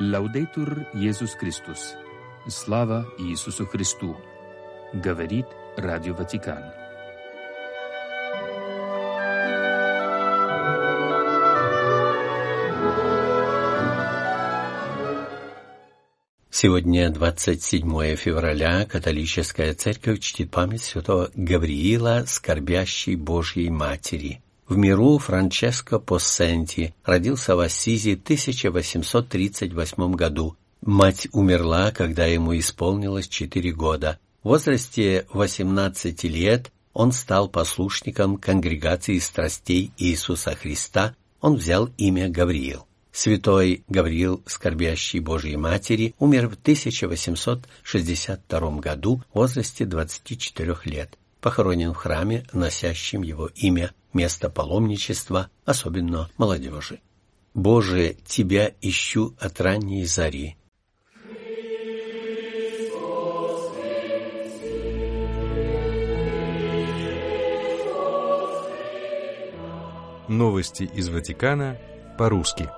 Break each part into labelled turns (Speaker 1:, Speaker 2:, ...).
Speaker 1: Лаудейтур Иисус Христос. Слава Иисусу Христу. Говорит Радио Ватикан.
Speaker 2: Сегодня 27 февраля католическая церковь чтит память святого Гавриила, скорбящей Божьей Матери. В миру Франческо Поссенти родился в Ассизи в 1838 году. Мать умерла, когда ему исполнилось 4 года. В возрасте 18 лет он стал послушником конгрегации страстей Иисуса Христа, он взял имя Гавриил. Святой Гавриил, скорбящий Божьей Матери, умер в 1862 году в возрасте 24 лет. Похоронен в храме, носящем его имя, место паломничества, особенно молодежи. «Боже, Тебя ищу от ранней зари».
Speaker 3: Новости из Ватикана по-русски.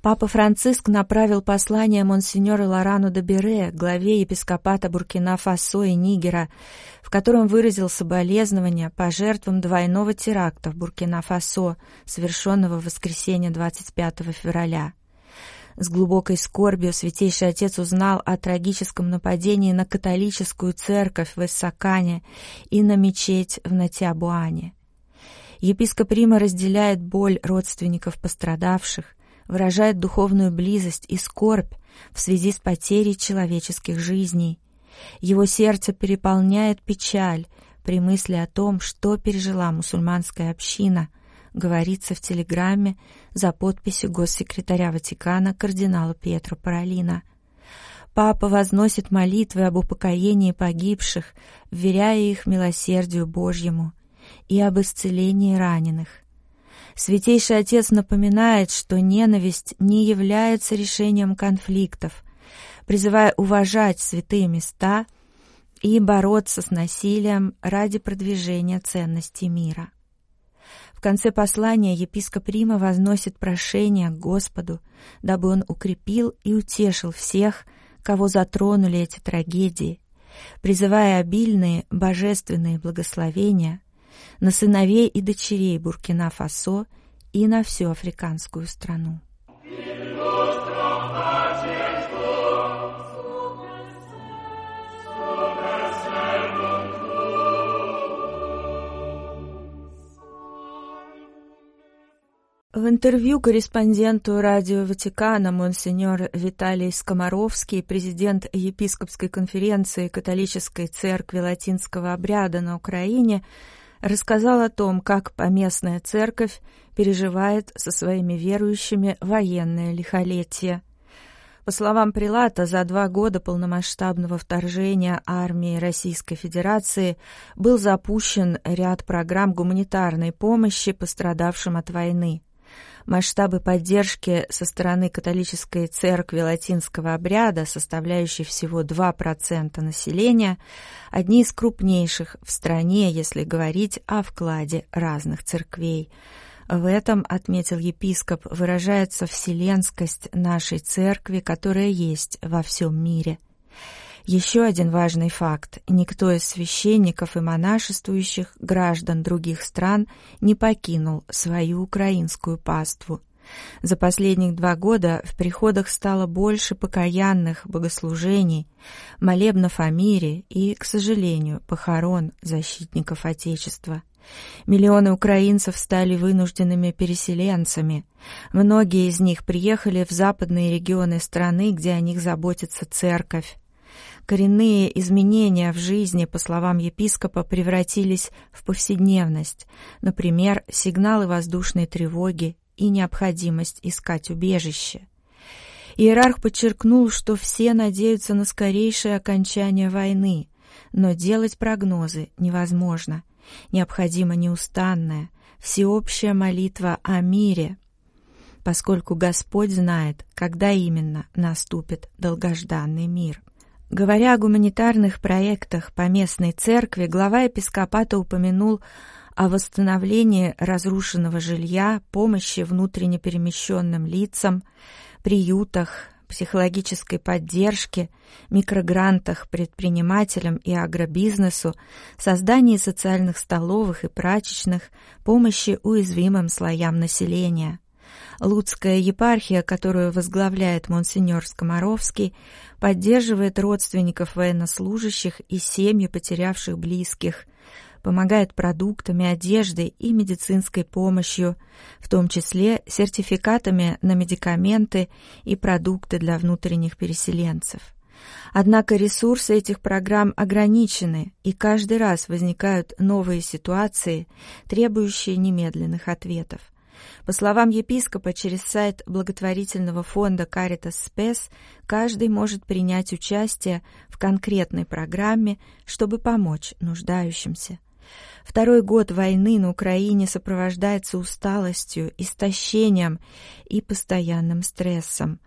Speaker 4: Папа Франциск направил послание монсеньору Лорану де Бере, главе епископата Буркина-Фасо и Нигера, в котором выразил соболезнования по жертвам двойного теракта в Буркина-Фасо, совершенного в воскресенье 25 февраля. С глубокой скорбью Святейший Отец узнал о трагическом нападении на католическую церковь в Иссакане и на мечеть в Натиабуане. Епископ Рима разделяет боль родственников пострадавших, выражает духовную близость и скорбь в связи с потерей человеческих жизней. Его сердце переполняет печаль при мысли о том, что пережила мусульманская община, говорится в телеграмме за подписью госсекретаря Ватикана кардинала Пьетро Паролина. Папа возносит молитвы об упокоении погибших, вверяя их милосердию Божьему, и об исцелении раненых – Святейший Отец напоминает, что ненависть не является решением конфликтов, призывая уважать святые места и бороться с насилием ради продвижения ценностей мира. В конце послания епископ Рима возносит прошение к Господу, дабы он укрепил и утешил всех, кого затронули эти трагедии, призывая обильные божественные благословения на сыновей и дочерей Буркина-Фасо и на всю африканскую страну. В интервью корреспонденту радио Ватикана монсеньор Виталий Скоморовский, президент епископской конференции католической церкви латинского обряда на Украине, рассказал о том, как поместная церковь переживает со своими верующими военное лихолетие. По словам Прилата, за два года полномасштабного вторжения армии Российской Федерации был запущен ряд программ гуманитарной помощи пострадавшим от войны. Масштабы поддержки со стороны католической церкви латинского обряда, составляющей всего 2% населения, одни из крупнейших в стране, если говорить о вкладе разных церквей. В этом, отметил епископ, выражается вселенскость нашей церкви, которая есть во всем мире. Еще один важный факт. Никто из священников и монашествующих граждан других стран не покинул свою украинскую паству. За последних два года в приходах стало больше покаянных богослужений, молебнов о мире и, к сожалению, похорон защитников Отечества. Миллионы украинцев стали вынужденными переселенцами. Многие из них приехали в западные регионы страны, где о них заботится церковь. Коренные изменения в жизни, по словам епископа, превратились в повседневность, например, сигналы воздушной тревоги и необходимость искать убежище. Иерарх подчеркнул, что все надеются на скорейшее окончание войны, но делать прогнозы невозможно. Необходима неустанная, всеобщая молитва о мире, поскольку Господь знает, когда именно наступит долгожданный мир. Говоря о гуманитарных проектах по местной церкви, глава епископата упомянул о восстановлении разрушенного жилья, помощи внутренне перемещенным лицам, приютах, психологической поддержке, микрогрантах предпринимателям и агробизнесу, создании социальных столовых и прачечных, помощи уязвимым слоям населения. Луцкая епархия, которую возглавляет монсеньор Скоморовский, поддерживает родственников военнослужащих и семьи потерявших близких – помогает продуктами, одеждой и медицинской помощью, в том числе сертификатами на медикаменты и продукты для внутренних переселенцев. Однако ресурсы этих программ ограничены, и каждый раз возникают новые ситуации, требующие немедленных ответов. По словам епископа, через сайт благотворительного фонда Caritas Spes каждый может принять участие в конкретной программе, чтобы помочь нуждающимся. Второй год войны на Украине сопровождается усталостью, истощением и постоянным стрессом.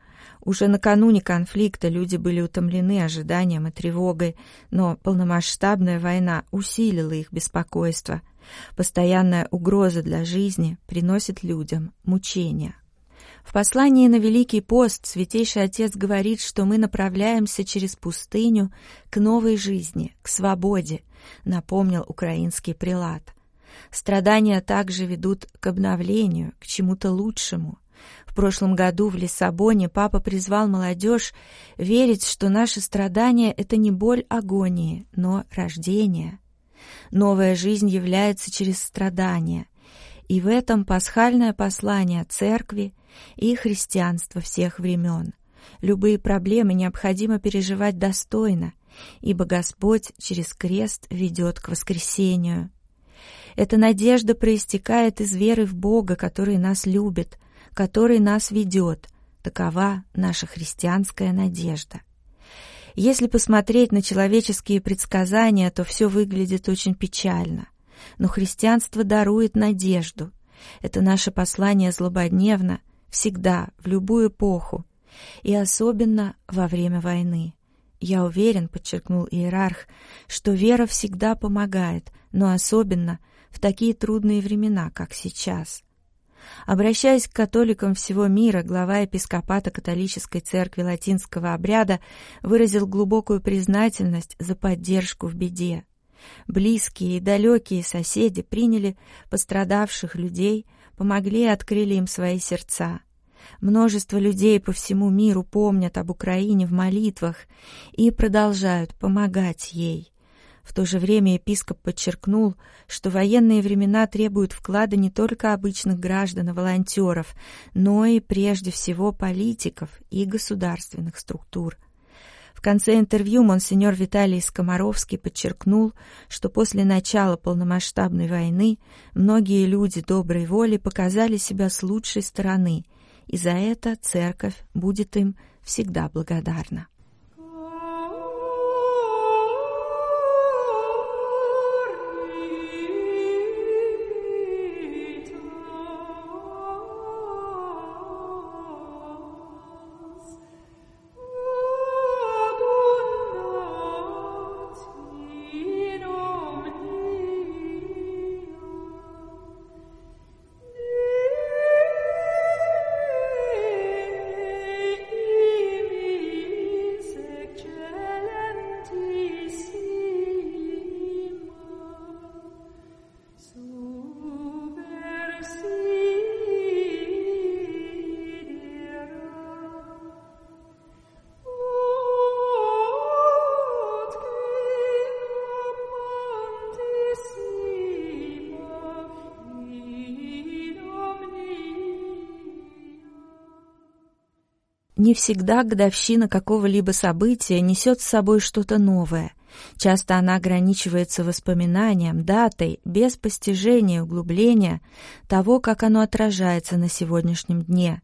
Speaker 4: Уже накануне конфликта люди были утомлены ожиданием и тревогой, но полномасштабная война усилила их беспокойство. Постоянная угроза для жизни приносит людям мучения. В послании на Великий пост Святейший Отец говорит, что мы направляемся через пустыню к новой жизни, к свободе, напомнил украинский прилад. Страдания также ведут к обновлению, к чему-то лучшему. В прошлом году в Лиссабоне папа призвал молодежь верить, что наши страдания — это не боль агонии, но рождение. Новая жизнь является через страдания, и в этом пасхальное послание Церкви и христианства всех времен. Любые проблемы необходимо переживать достойно, ибо Господь через крест ведет к воскресению. Эта надежда проистекает из веры в Бога, который нас любит, который нас ведет. Такова наша христианская надежда. Если посмотреть на человеческие предсказания, то все выглядит очень печально — но христианство дарует надежду. Это наше послание злободневно, всегда, в любую эпоху, и особенно во время войны. Я уверен, подчеркнул иерарх, что вера всегда помогает, но особенно в такие трудные времена, как сейчас. Обращаясь к католикам всего мира, глава епископата католической церкви латинского обряда выразил глубокую признательность за поддержку в беде. Близкие и далекие соседи приняли пострадавших людей, помогли и открыли им свои сердца. Множество людей по всему миру помнят об Украине в молитвах и продолжают помогать ей. В то же время епископ подчеркнул, что военные времена требуют вклада не только обычных граждан и волонтеров, но и прежде всего политиков и государственных структур – в конце интервью монсеньор Виталий Скоморовский подчеркнул, что после начала полномасштабной войны многие люди доброй воли показали себя с лучшей стороны, и за это церковь будет им всегда благодарна. Не всегда годовщина какого-либо события несет с собой что-то новое. Часто она ограничивается воспоминанием, датой, без постижения, углубления того, как оно отражается на сегодняшнем дне.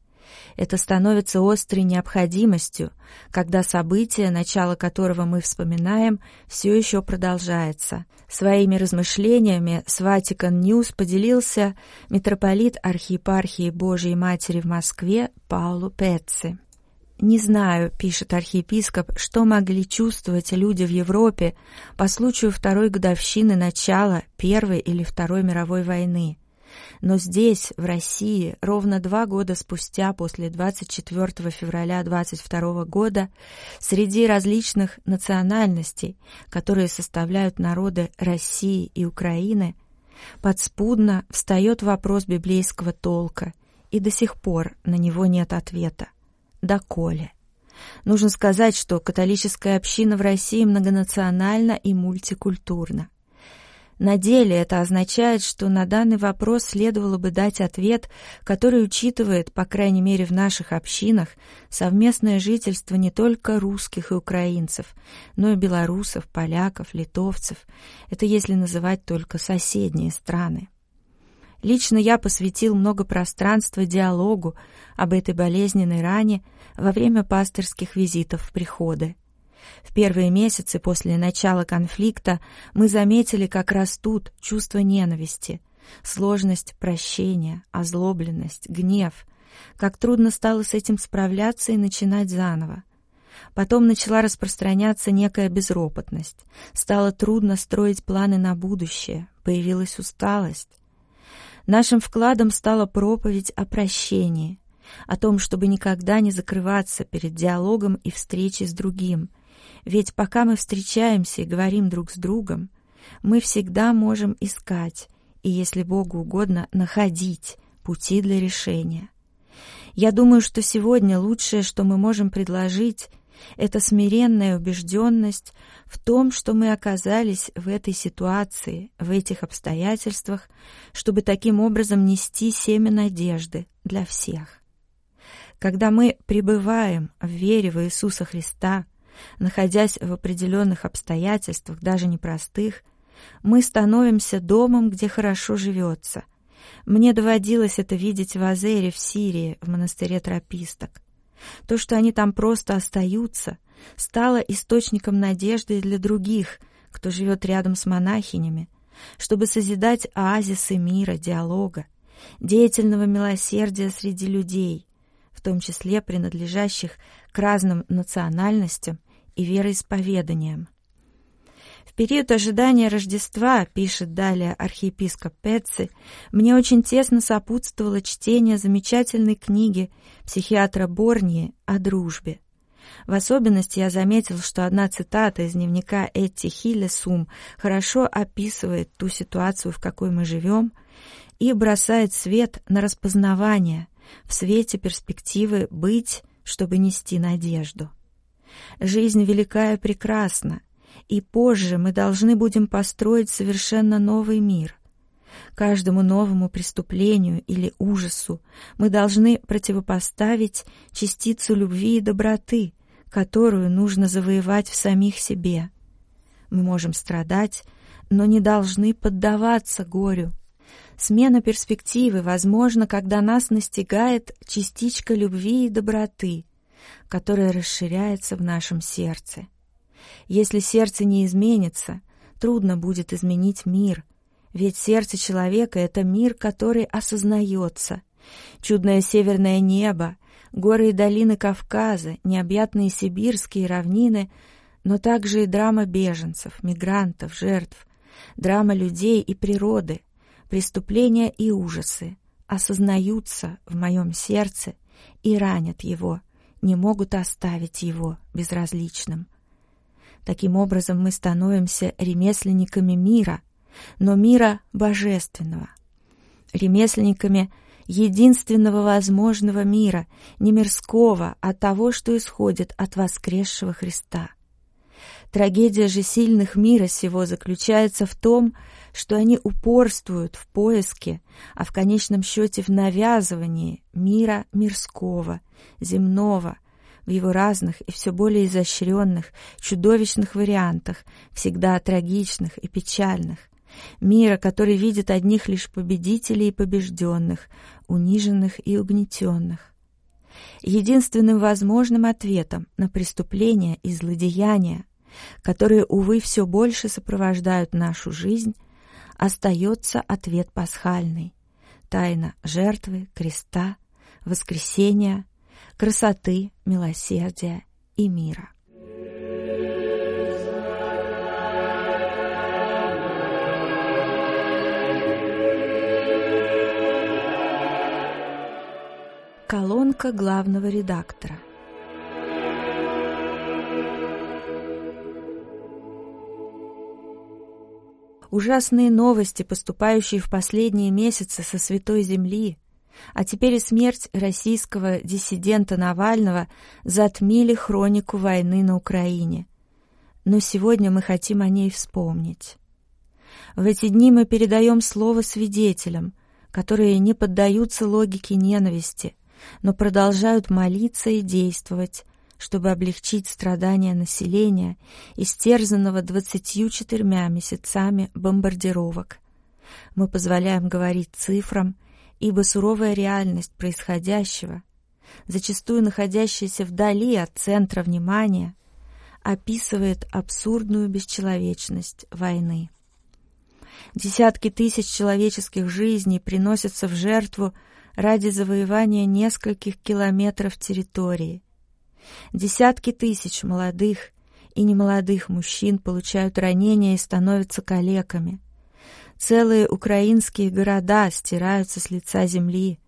Speaker 4: Это становится острой необходимостью, когда событие, начало которого мы вспоминаем, все еще продолжается. Своими размышлениями с Vatican News поделился митрополит архиепархии Божией Матери в Москве Паулу Петци. Не знаю, пишет архиепископ, что могли чувствовать люди в Европе по случаю второй годовщины начала Первой или Второй мировой войны. Но здесь, в России, ровно два года спустя, после 24 февраля 22 года, среди различных национальностей, которые составляют народы России и Украины, подспудно встает вопрос библейского толка, и до сих пор на него нет ответа. Доколе? Нужно сказать, что католическая община в России многонациональна и мультикультурна. На деле это означает, что на данный вопрос следовало бы дать ответ, который учитывает, по крайней мере в наших общинах, совместное жительство не только русских и украинцев, но и белорусов, поляков, литовцев. Это если называть только соседние страны. Лично я посвятил много пространства диалогу об этой болезненной ране во время пасторских визитов в приходы. В первые месяцы после начала конфликта мы заметили, как растут чувства ненависти, сложность прощения, озлобленность, гнев, как трудно стало с этим справляться и начинать заново. Потом начала распространяться некая безропотность, стало трудно строить планы на будущее, появилась усталость. Нашим вкладом стала проповедь о прощении, о том, чтобы никогда не закрываться перед диалогом и встречей с другим. Ведь пока мы встречаемся и говорим друг с другом, мы всегда можем искать и, если Богу угодно, находить пути для решения. Я думаю, что сегодня лучшее, что мы можем предложить, это смиренная убежденность в том, что мы оказались в этой ситуации, в этих обстоятельствах, чтобы таким образом нести семя надежды для всех. Когда мы пребываем в вере в Иисуса Христа, находясь в определенных обстоятельствах, даже непростых, мы становимся домом, где хорошо живется. Мне доводилось это видеть в Азере, в Сирии, в монастыре трописток. То, что они там просто остаются, стало источником надежды для других, кто живет рядом с монахинями, чтобы созидать оазисы мира, диалога, деятельного милосердия среди людей, в том числе принадлежащих к разным национальностям и вероисповеданиям период ожидания Рождества, пишет далее архиепископ Пецци, мне очень тесно сопутствовало чтение замечательной книги психиатра Борнии о дружбе. В особенности я заметил, что одна цитата из дневника Этти Хиллесум хорошо описывает ту ситуацию, в какой мы живем, и бросает свет на распознавание в свете перспективы быть, чтобы нести надежду. Жизнь велика и прекрасна, и позже мы должны будем построить совершенно новый мир. Каждому новому преступлению или ужасу мы должны противопоставить частицу любви и доброты, которую нужно завоевать в самих себе. Мы можем страдать, но не должны поддаваться горю. Смена перспективы возможна, когда нас настигает частичка любви и доброты, которая расширяется в нашем сердце. Если сердце не изменится, трудно будет изменить мир, ведь сердце человека — это мир, который осознается. Чудное северное небо, горы и долины Кавказа, необъятные сибирские равнины, но также и драма беженцев, мигрантов, жертв, драма людей и природы, преступления и ужасы осознаются в моем сердце и ранят его, не могут оставить его безразличным. Таким образом, мы становимся ремесленниками мира, но мира божественного. Ремесленниками единственного возможного мира, не мирского, а того, что исходит от воскресшего Христа. Трагедия же сильных мира сего заключается в том, что они упорствуют в поиске, а в конечном счете в навязывании мира мирского, земного, в его разных и все более изощренных, чудовищных вариантах, всегда трагичных и печальных. Мира, который видит одних лишь победителей и побежденных, униженных и угнетенных. Единственным возможным ответом на преступления и злодеяния, которые, увы, все больше сопровождают нашу жизнь, остается ответ пасхальный. Тайна жертвы, креста, воскресения — красоты, милосердия и мира. Колонка главного редактора. Ужасные новости, поступающие в последние месяцы со Святой Земли, а теперь и смерть российского диссидента Навального затмили хронику войны на Украине. Но сегодня мы хотим о ней вспомнить. В эти дни мы передаем слово свидетелям, которые не поддаются логике ненависти, но продолжают молиться и действовать, чтобы облегчить страдания населения, истерзанного 24 месяцами бомбардировок. Мы позволяем говорить цифрам, ибо суровая реальность происходящего, зачастую находящаяся вдали от центра внимания, описывает абсурдную бесчеловечность войны. Десятки тысяч человеческих жизней приносятся в жертву ради завоевания нескольких километров территории. Десятки тысяч молодых и немолодых мужчин получают ранения и становятся калеками. Целые украинские города стираются с лица земли.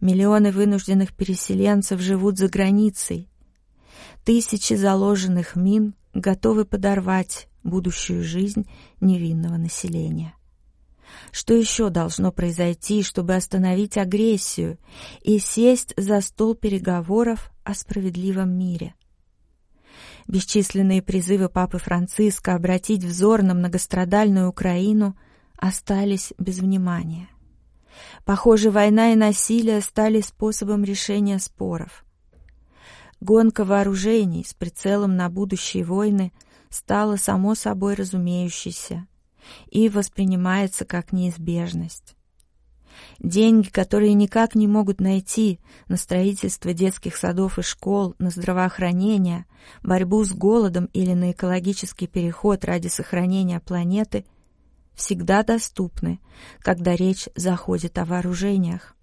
Speaker 4: Миллионы вынужденных переселенцев живут за границей. Тысячи заложенных мин готовы подорвать будущую жизнь невинного населения. Что еще должно произойти, чтобы остановить агрессию и сесть за стол переговоров о справедливом мире? Бесчисленные призывы Папы Франциска обратить взор на многострадальную Украину остались без внимания. Похоже, война и насилие стали способом решения споров. Гонка вооружений с прицелом на будущие войны стала само собой разумеющейся и воспринимается как неизбежность. Деньги, которые никак не могут найти на строительство детских садов и школ, на здравоохранение, борьбу с голодом или на экологический переход ради сохранения планеты, всегда доступны, когда речь заходит о вооружениях.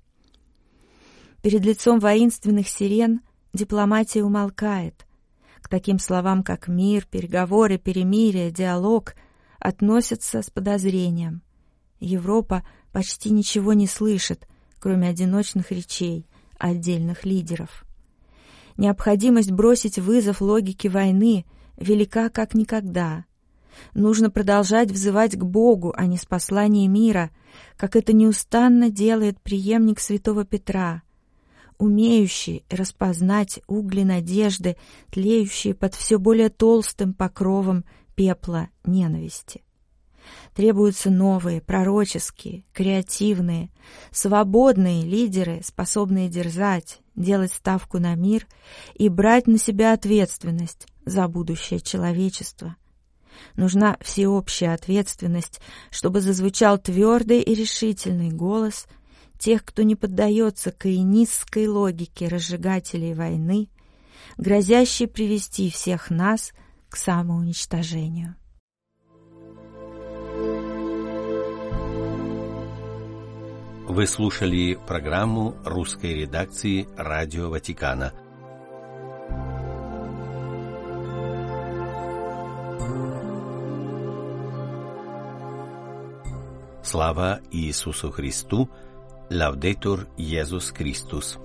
Speaker 4: Перед лицом воинственных сирен дипломатия умолкает. К таким словам, как мир, переговоры, перемирие, диалог – относятся с подозрением. Европа почти ничего не слышит, кроме одиночных речей отдельных лидеров. Необходимость бросить вызов логике войны велика как никогда. Нужно продолжать взывать к Богу, а не с посланием мира, как это неустанно делает преемник святого Петра, умеющий распознать угли надежды, тлеющие под все более толстым покровом пепла ненависти. Требуются новые, пророческие, креативные, свободные лидеры, способные дерзать, делать ставку на мир и брать на себя ответственность за будущее человечества. Нужна всеобщая ответственность, чтобы зазвучал твердый и решительный голос тех, кто не поддается каинистской логике разжигателей войны, грозящей привести всех нас – к самоуничтожению.
Speaker 2: Вы слушали программу русской редакции Радио Ватикана. Слава Иисусу Христу! Лавдетур Иисус Христос!